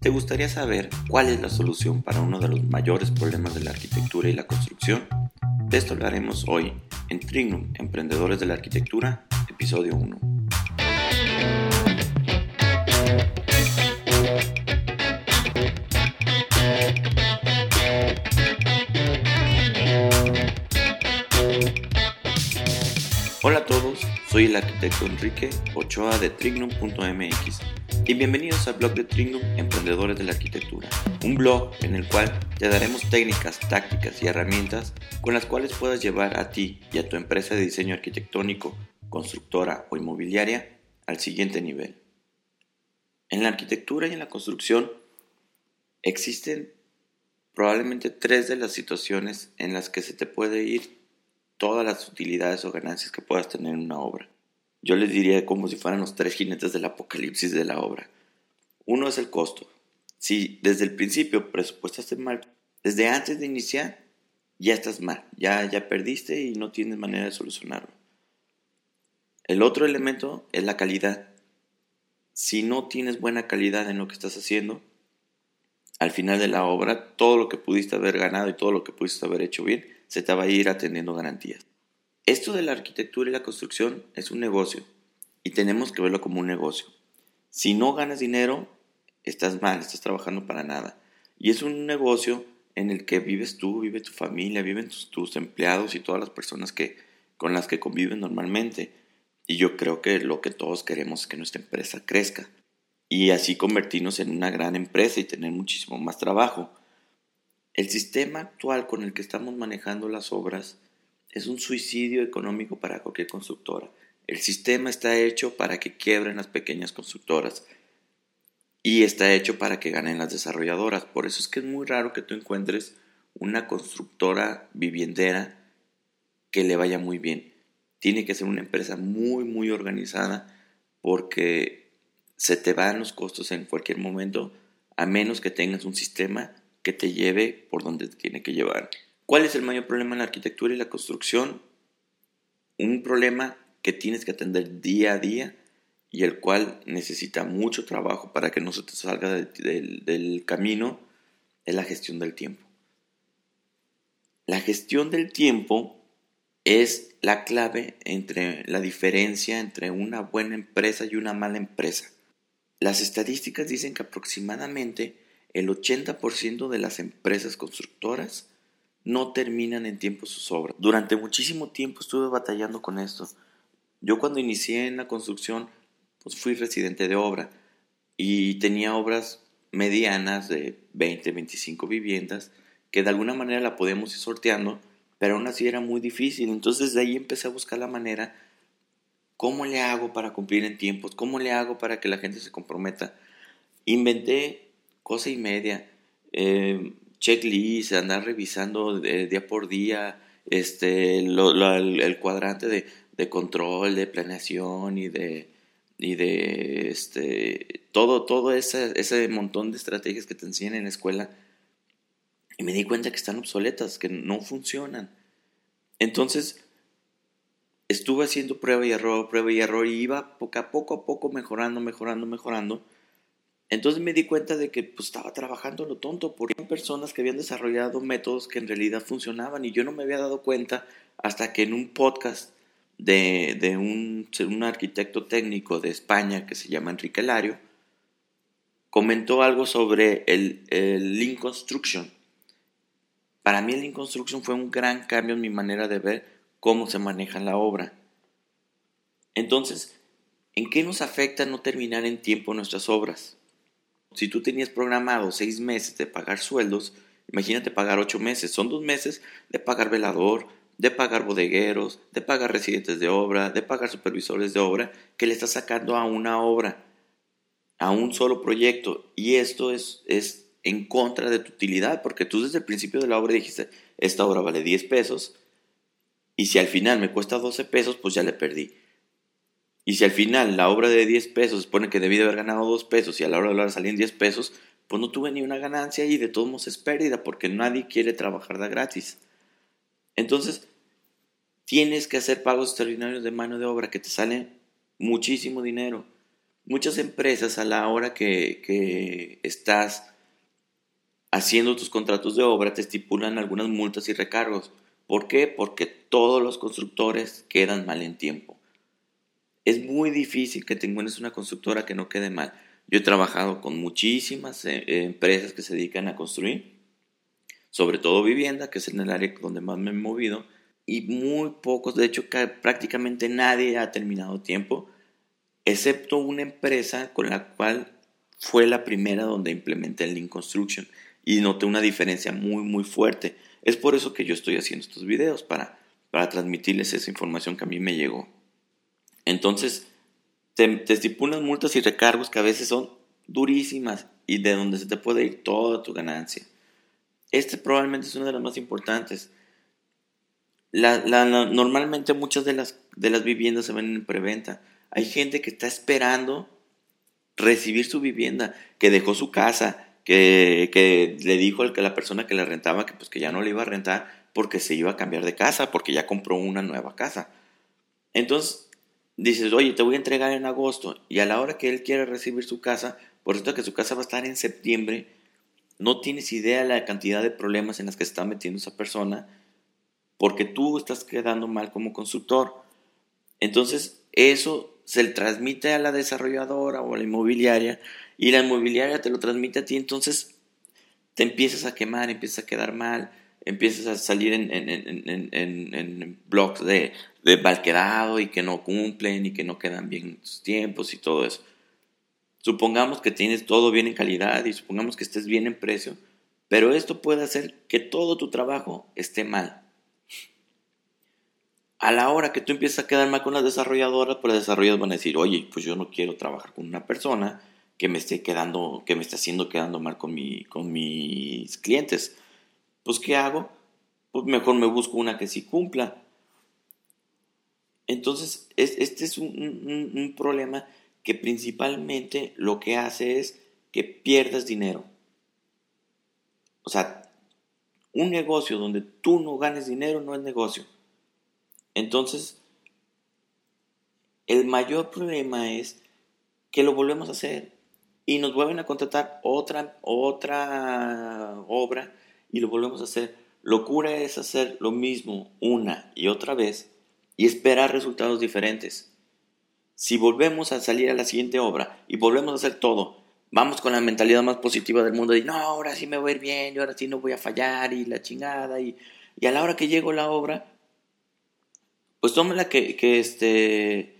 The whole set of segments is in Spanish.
¿Te gustaría saber cuál es la solución para uno de los mayores problemas de la arquitectura y la construcción? De esto hablaremos hoy en Trignum, Emprendedores de la Arquitectura, episodio 1. Hola a todos, soy el arquitecto Enrique Ochoa de Trignum.mx y bienvenidos al blog de Trignum Emprendedores de la Arquitectura, un blog en el cual te daremos técnicas, tácticas y herramientas con las cuales puedas llevar a ti y a tu empresa de diseño arquitectónico, constructora o inmobiliaria al siguiente nivel. En la arquitectura y en la construcción existen probablemente tres de las situaciones en las que se te puede ir todas las utilidades o ganancias que puedas tener en una obra. Yo les diría como si fueran los tres jinetes del apocalipsis de la obra. Uno es el costo. Si desde el principio presupuestaste mal, desde antes de iniciar, ya estás mal, ya, ya perdiste y no tienes manera de solucionarlo. El otro elemento es la calidad. Si no tienes buena calidad en lo que estás haciendo, al final de la obra, todo lo que pudiste haber ganado y todo lo que pudiste haber hecho bien, se te va a ir atendiendo garantías. Esto de la arquitectura y la construcción es un negocio y tenemos que verlo como un negocio. Si no ganas dinero, estás mal, estás trabajando para nada. Y es un negocio en el que vives tú, vive tu familia, viven tus, empleados y todas las personas que, con las que conviven normalmente. Y yo creo que lo que todos queremos es que nuestra empresa crezca y así convertirnos en una gran empresa y tener muchísimo más trabajo. El sistema actual con el que estamos manejando las obras es un suicidio económico para cualquier constructora. El sistema está hecho para que quiebren las pequeñas constructoras y está hecho para que ganen las desarrolladoras. Por eso es que es muy raro que tú encuentres una constructora viviendera que le vaya muy bien. Tiene que ser una empresa muy, muy organizada porque se te van los costos en cualquier momento a menos que tengas un sistema que te lleve por donde tiene que llevar. ¿Cuál es el mayor problema en la arquitectura y la construcción? Un problema que tienes que atender día a día y el cual necesita mucho trabajo para que no se te salga del, camino es la gestión del tiempo. La gestión del tiempo es la clave entre la diferencia entre una buena empresa y una mala empresa. Las estadísticas dicen que aproximadamente el 80% de las empresas constructoras no terminan en tiempo sus obras. Durante muchísimo tiempo estuve batallando con esto. Yo cuando inicié en la construcción, pues fui residente de obra y tenía obras medianas de 20, 25 viviendas que de alguna manera la podíamos ir sorteando, pero aún así era muy difícil. Entonces de ahí empecé a buscar la manera, ¿cómo le hago para cumplir en tiempos? ¿Cómo le hago para que la gente se comprometa? Inventé cosa y media. Eh, checklist, andar revisando día por día este, el, cuadrante de, de, control, de planeación y de, y de este, todo, todo ese, ese montón de estrategias que te enseñan en la escuela. Y me di cuenta que están obsoletas, que no funcionan. Entonces, estuve haciendo prueba y error, prueba y error, y iba poco a poco a poco mejorando, mejorando, mejorando entonces me di cuenta de que pues, estaba trabajando lo tonto, porque personas que habían desarrollado métodos que en realidad funcionaban y yo no me había dado cuenta hasta que en un podcast de, de un, un, arquitecto técnico de España que se llama Enrique Lario, comentó algo sobre el, el Lean Construction. Para mí el Lean Construction fue un gran cambio en mi manera de ver cómo se maneja la obra. Entonces, ¿en qué nos afecta no terminar en tiempo nuestras obras? Si tú tenías programado seis meses de pagar sueldos, imagínate pagar ocho meses. Son dos meses de pagar velador, de pagar bodegueros, de pagar residentes de obra, de pagar supervisores de obra, que le estás sacando a una obra, a un solo proyecto. Y esto es, es en contra de tu utilidad, porque tú desde el principio de la obra dijiste, esta obra vale 10 pesos, y si al final me cuesta 12 pesos, pues ya le perdí. Y si al final la obra de 10 pesos supone que debí de haber ganado 2 pesos y a la hora de hablar salían 10 pesos, pues no tuve ni una ganancia y de todos modos es pérdida porque nadie quiere trabajar de gratis. Entonces, tienes que hacer pagos extraordinarios de mano de obra que te salen muchísimo dinero. muchas empresas a la hora que, que estás haciendo tus contratos de obra te estipulan algunas multas y recargos. ¿Por qué? Porque todos los constructores quedan mal en tiempo. Es muy difícil que te encuentres una constructora que no quede mal. Yo he trabajado con muchísimas eh, empresas que se dedican a construir, sobre todo vivienda, que es en el área donde más me he movido, y muy pocos, de hecho prácticamente nadie ha terminado tiempo, excepto una empresa con la cual fue la primera donde implementé el Lean Construction y noté una diferencia muy muy fuerte. Es por eso que yo estoy haciendo estos videos, para, para transmitirles esa información que a mí me llegó. Entonces, te, te estipulan multas y recargos que a veces son durísimas y de donde se te puede ir toda tu ganancia. Este probablemente es una de las más importantes. Normalmente muchas de las, de las viviendas se ven en preventa. Hay gente que está esperando recibir su vivienda, que dejó su casa, que, que le dijo a la persona que la rentaba que, pues, que ya no le iba a rentar porque se iba a cambiar de casa, porque ya compró una nueva casa. Entonces dices, oye, te voy a entregar en agosto y a la hora que él quiere recibir su casa, por cierto que su casa va a estar en septiembre, no tienes idea de la cantidad de problemas en las que se está metiendo esa persona porque tú estás quedando mal como constructor. Entonces, eso se le transmite a la desarrolladora o a la inmobiliaria y la inmobiliaria te lo transmite a ti, entonces te empiezas a quemar, empiezas a quedar mal, empiezas a salir en, en, en, en blogs de, de mal quedado y que no cumplen y que no quedan bien tus tiempos y todo eso. Supongamos que tienes todo bien en calidad y supongamos que estés bien en precio, pero esto puede hacer que todo tu trabajo esté mal. A la hora que tú empiezas a quedar mal con las desarrolladoras, pues las desarrolladoras van a decir, oye, pues yo no quiero trabajar con una persona que me esté quedando, que me esté haciendo quedando mal con, mi, con mis clientes. Pues, ¿qué hago? Pues mejor me busco una que sí cumpla. Entonces, este es un, un problema que principalmente lo que hace es que pierdas dinero. O sea, un negocio donde tú no ganes dinero no es negocio. Entonces, el mayor problema es que lo volvemos a hacer y nos vuelven a contratar otra, otra obra y lo volvemos a hacer. Locura es hacer lo mismo una y otra vez y esperar resultados diferentes. Si volvemos a salir a la siguiente obra y volvemos a hacer todo, vamos con la mentalidad más positiva del mundo y no, ahora sí me voy a ir bien, y ahora sí no voy a fallar y la chingada y, y a la hora que llego la obra, pues tómela que, que este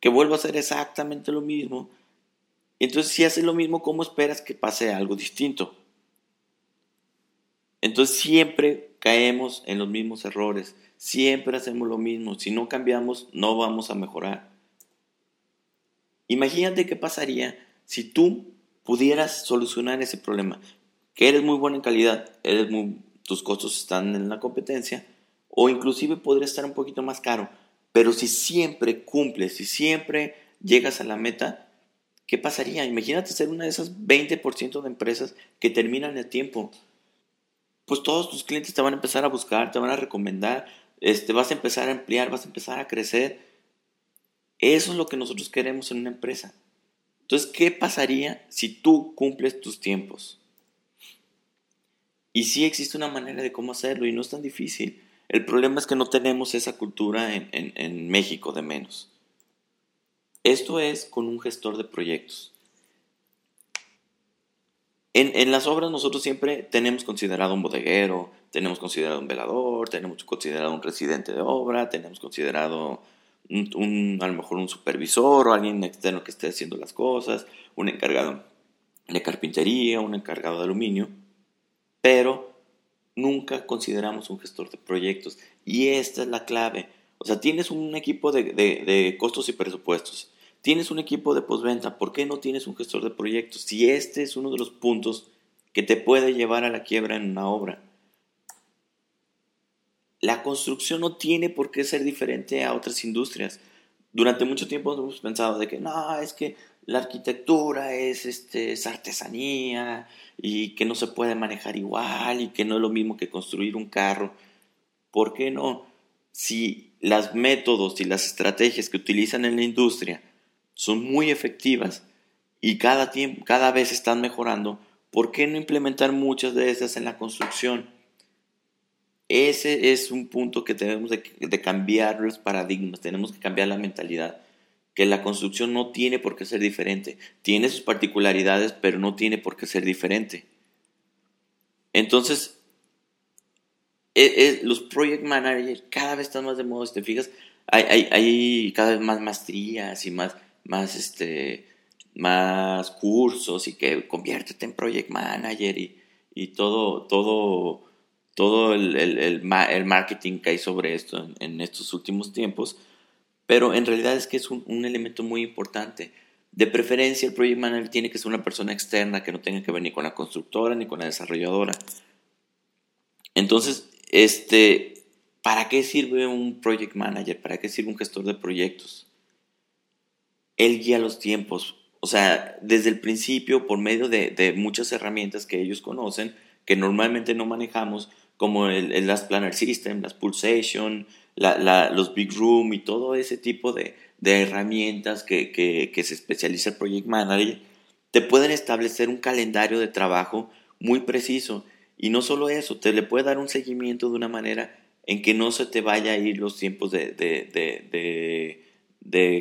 que vuelvo a hacer exactamente lo mismo entonces, si haces lo mismo, ¿cómo esperas que pase algo distinto? Entonces, siempre caemos en los mismos errores, siempre hacemos lo mismo. Si no cambiamos, no vamos a mejorar. Imagínate qué pasaría si tú pudieras solucionar ese problema, que eres muy bueno en calidad, eres muy, tus costos están en la competencia, o inclusive podría estar un poquito más caro, pero si siempre cumples, si siempre llegas a la meta, ¿Qué pasaría? Imagínate ser una de esas 20% de empresas que terminan el tiempo. Pues todos tus clientes te van a empezar a buscar, te van a recomendar, este, vas a empezar a ampliar, vas a empezar a crecer. Eso es lo que nosotros queremos en una empresa. Entonces, ¿qué pasaría si tú cumples tus tiempos? Y sí existe una manera de cómo hacerlo y no es tan difícil. El problema es que no tenemos esa cultura en, en México de menos. Esto es con un gestor de proyectos. En, las obras nosotros siempre tenemos considerado un bodeguero, tenemos considerado un velador, tenemos considerado un residente de obra, tenemos considerado un, a lo mejor un supervisor o alguien externo que esté haciendo las cosas, un encargado de carpintería, un encargado de aluminio, pero nunca consideramos un gestor de proyectos. Y esta es la clave. O sea, tienes un equipo de, costos y presupuestos. Tienes un equipo de postventa. ¿Por qué no tienes un gestor de proyectos? Si este es uno de los puntos que te puede llevar a la quiebra en una obra. La construcción no tiene por qué ser diferente a otras industrias. Durante mucho tiempo hemos pensado de que no, es que la arquitectura es, este, es artesanía y que no se puede manejar igual y que no es lo mismo que construir un carro. ¿Por qué no? Si los métodos y las estrategias que utilizan en la industria son muy efectivas y cada, tiempo, cada vez están mejorando, ¿por qué no implementar muchas de esas en la construcción? Ese es un punto que tenemos de, cambiar los paradigmas, tenemos que cambiar la mentalidad, que la construcción no tiene por qué ser diferente, tiene sus particularidades, pero no tiene por qué ser diferente. Entonces, e, e, los project managers cada vez están más de moda, te fijas, hay, hay cada vez más maestrías y más, más este, más cursos y que conviértete en project manager y, y todo, todo, todo el, el, el, marketing que hay sobre esto en, estos últimos tiempos, pero en realidad es que es un, un, elemento muy importante. De preferencia, el project manager tiene que ser una persona externa que no tenga que ver ni con la constructora ni con la desarrolladora. Entonces, este, ¿para qué sirve un project manager? ¿Para qué sirve un gestor de proyectos? Él guía los tiempos, o sea, desde el principio, por medio de, muchas herramientas que ellos conocen, que normalmente no manejamos, como el, las Planner System, las Pulsation, los Big Room y todo ese tipo de, herramientas que, se especializa el Project Manager, te pueden establecer un calendario de trabajo muy preciso. Y no solo eso, te le puede dar un seguimiento de una manera en que no se te vaya a ir los tiempos de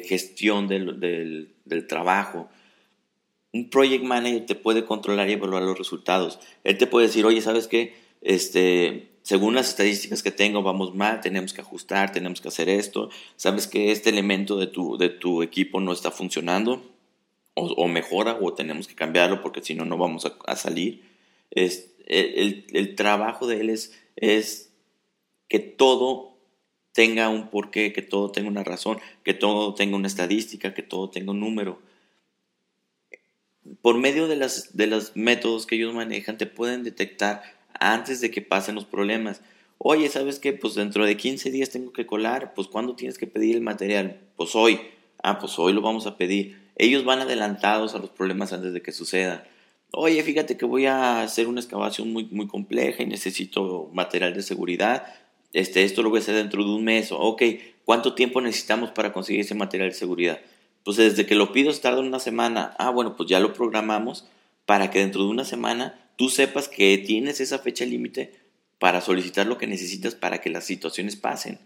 gestión del, del, trabajo. Un project manager te puede controlar y evaluar los resultados. Él te puede decir, oye, ¿sabes qué? Este, según las estadísticas que tengo, vamos mal, tenemos que ajustar, tenemos que hacer esto. ¿Sabes que este elemento de tu, de tu equipo no está funcionando? O, mejora, o tenemos que cambiarlo porque si no, no vamos a, a salir. Es, el, el, el, trabajo de él es, es que todo tenga un porqué, que todo tenga una razón, que todo tenga una estadística, que todo tenga un número. Por medio de, las, de los métodos que ellos manejan, te pueden detectar antes de que pasen los problemas. Oye, ¿sabes qué? Pues dentro de 15 días tengo que colar. Pues ¿cuándo tienes que pedir el material? Pues hoy. Ah, pues hoy lo vamos a pedir. Ellos van adelantados a los problemas antes de que suceda. Oye, fíjate que voy a hacer una excavación muy, muy compleja y necesito material de seguridad este, esto lo voy a hacer dentro de un mes, ok, ¿cuánto tiempo necesitamos para conseguir ese material de seguridad? Pues desde que lo pido tarda una semana, ah, bueno, pues ya lo programamos para que dentro de una semana tú sepas que tienes esa fecha límite para solicitar lo que necesitas para que las situaciones pasen.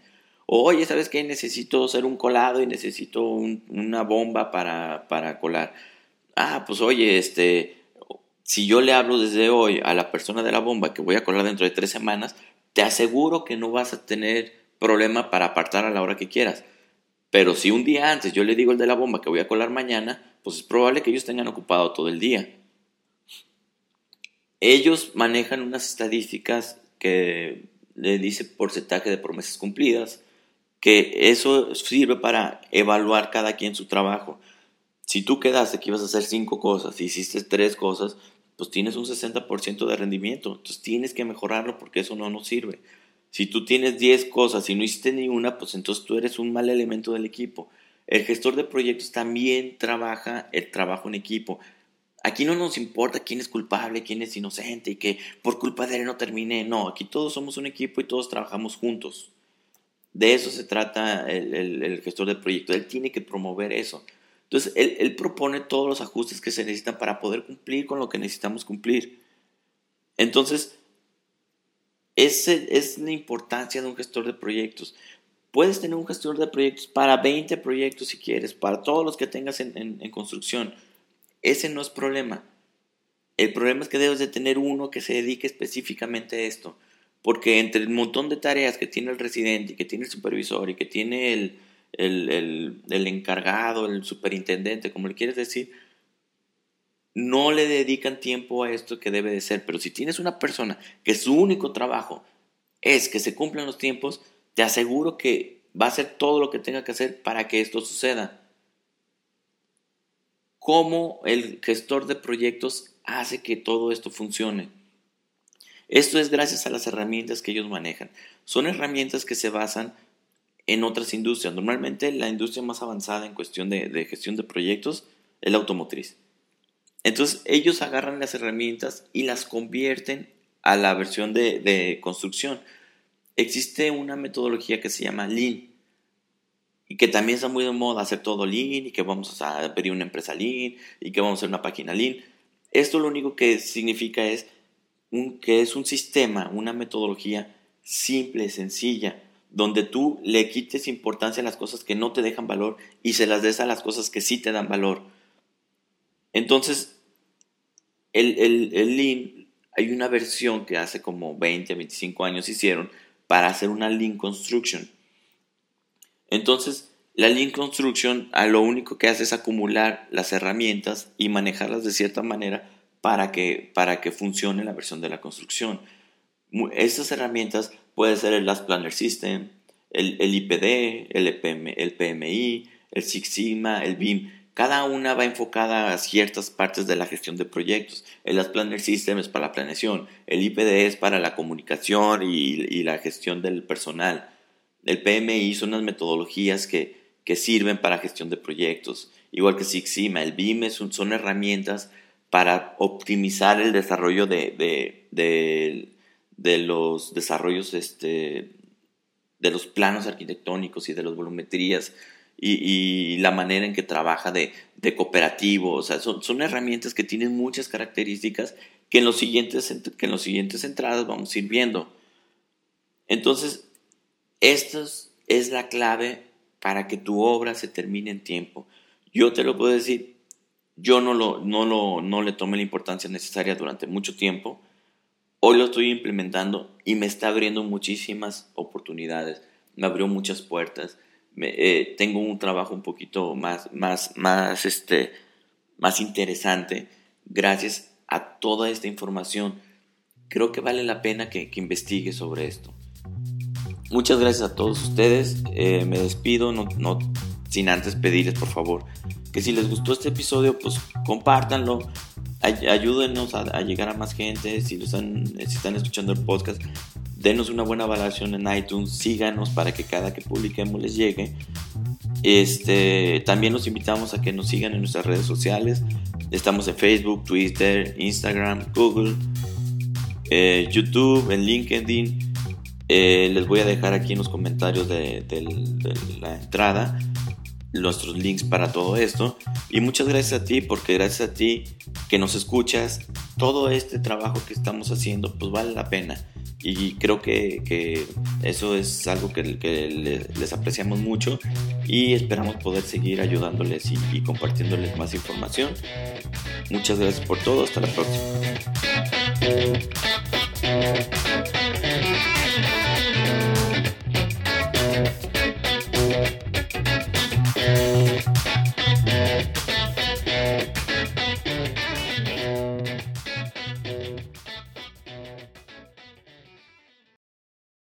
Oye, ¿sabes qué? Necesito hacer un colado y necesito una bomba para, para colar. Ah, pues oye, este, si yo le hablo desde hoy a la persona de la bomba que voy a colar dentro de tres semanas, te aseguro que no vas a tener problema para apartar a la hora que quieras. Pero si un día antes yo le digo el de la bomba que voy a colar mañana, pues es probable que ellos tengan ocupado todo el día. Ellos manejan unas estadísticas que le dice porcentaje de promesas cumplidas, que eso sirve para evaluar cada quien su trabajo. Si tú quedaste que ibas a hacer cinco cosas hiciste tres cosas, pues tienes un 60% de rendimiento. Entonces tienes que mejorarlo porque eso no nos sirve. Si tú tienes 10 cosas y no hiciste ni una, pues entonces tú eres un mal elemento del equipo. El gestor de proyectos también trabaja el trabajo en equipo. Aquí no nos importa quién es culpable, quién es inocente y que por culpa de él no termine. No, aquí todos somos un equipo y todos trabajamos juntos. De eso se trata el, el, gestor de proyectos. Él tiene que promover eso. Entonces, él, propone todos los ajustes que se necesitan para poder cumplir con lo que necesitamos cumplir. Entonces, esa es la importancia de un gestor de proyectos. Puedes tener un gestor de proyectos para 20 proyectos si quieres, para todos los que tengas en, en construcción. Ese no es problema. El problema es que debes de tener uno que se dedique específicamente a esto. Porque entre el montón de tareas que tiene el residente y que tiene el supervisor y que tiene el, el, el, encargado, el superintendente, como le quieres decir, no le dedican tiempo a esto que debe de ser. Pero si tienes una persona que su único trabajo es que se cumplan los tiempos, te aseguro que va a hacer todo lo que tenga que hacer para que esto suceda. ¿Cómo el gestor de proyectos hace que todo esto funcione? Esto es gracias a las herramientas que ellos manejan. Son herramientas que se basan en otras industrias. Normalmente la industria más avanzada en cuestión de, gestión de proyectos es la automotriz. Entonces ellos agarran las herramientas y las convierten a la versión de, de construcción. Existe una metodología que se llama Lean. y que también está muy de moda hacer todo lean y que vamos a abrir una empresa lean y que vamos a hacer una página lean. Esto lo único que significa es que es un sistema, una metodología simple, sencilla, donde tú le quites importancia a las cosas que no te dejan valor y se las des a las cosas que sí te dan valor. Entonces, el, el, el Lean, hay una versión que hace como 20, 25 años hicieron para hacer una Lean Construction. Entonces, la Lean Construction a lo único que hace es acumular las herramientas y manejarlas de cierta manera para que, para que funcione la versión de la construcción. Estas herramientas pueden ser el Last Planner System, el, el IPD, el, EPM, el PMI, el Six Sigma, el BIM. Cada una va enfocada a ciertas partes de la gestión de proyectos. El Last Planner System es para la planeación, el IPD es para la comunicación y, la gestión del personal. El PMI son las metodologías que, que sirven para gestión de proyectos. Igual que Six Sigma, el BIM son, son herramientas para optimizar el desarrollo de, de, los desarrollos, este, de los planos arquitectónicos y de las volumetrías y, la manera en que trabaja de, cooperativo. O sea, son, son, herramientas que tienen muchas características que en, los siguientes, que en los siguientes entradas vamos a ir viendo. Entonces, esto es la clave para que tu obra se termine en tiempo. Yo te lo puedo decir, yo no, lo, no, lo, no le tomé la importancia necesaria durante mucho tiempo. Hoy lo estoy implementando y me está abriendo muchísimas oportunidades. Me abrió muchas puertas. Eh, tengo un trabajo un poquito más, más, más, este, más interesante gracias a toda esta información. Creo que vale la pena que, que investigue sobre esto. Muchas gracias a todos ustedes. Eh, me despido, no, no sin antes pedirles por favor que si les gustó este episodio, pues compártanlo, ayúdenos a, llegar a más gente, si, están, si están escuchando el podcast, denos una buena valoración en iTunes, síganos para que cada que publiquemos les llegue. Este, también los invitamos a que nos sigan en nuestras redes sociales. Estamos en Facebook, Twitter, Instagram, Google, eh, YouTube, en LinkedIn. Eh, les voy a dejar aquí en los comentarios de la entrada nuestros links para todo esto. Y muchas gracias a ti, porque gracias a ti que nos escuchas, todo este trabajo que estamos haciendo, pues vale la pena. Y creo que, eso es algo que, les apreciamos mucho y esperamos poder seguir ayudándoles y compartiéndoles más información. Muchas gracias por todo, hasta la próxima.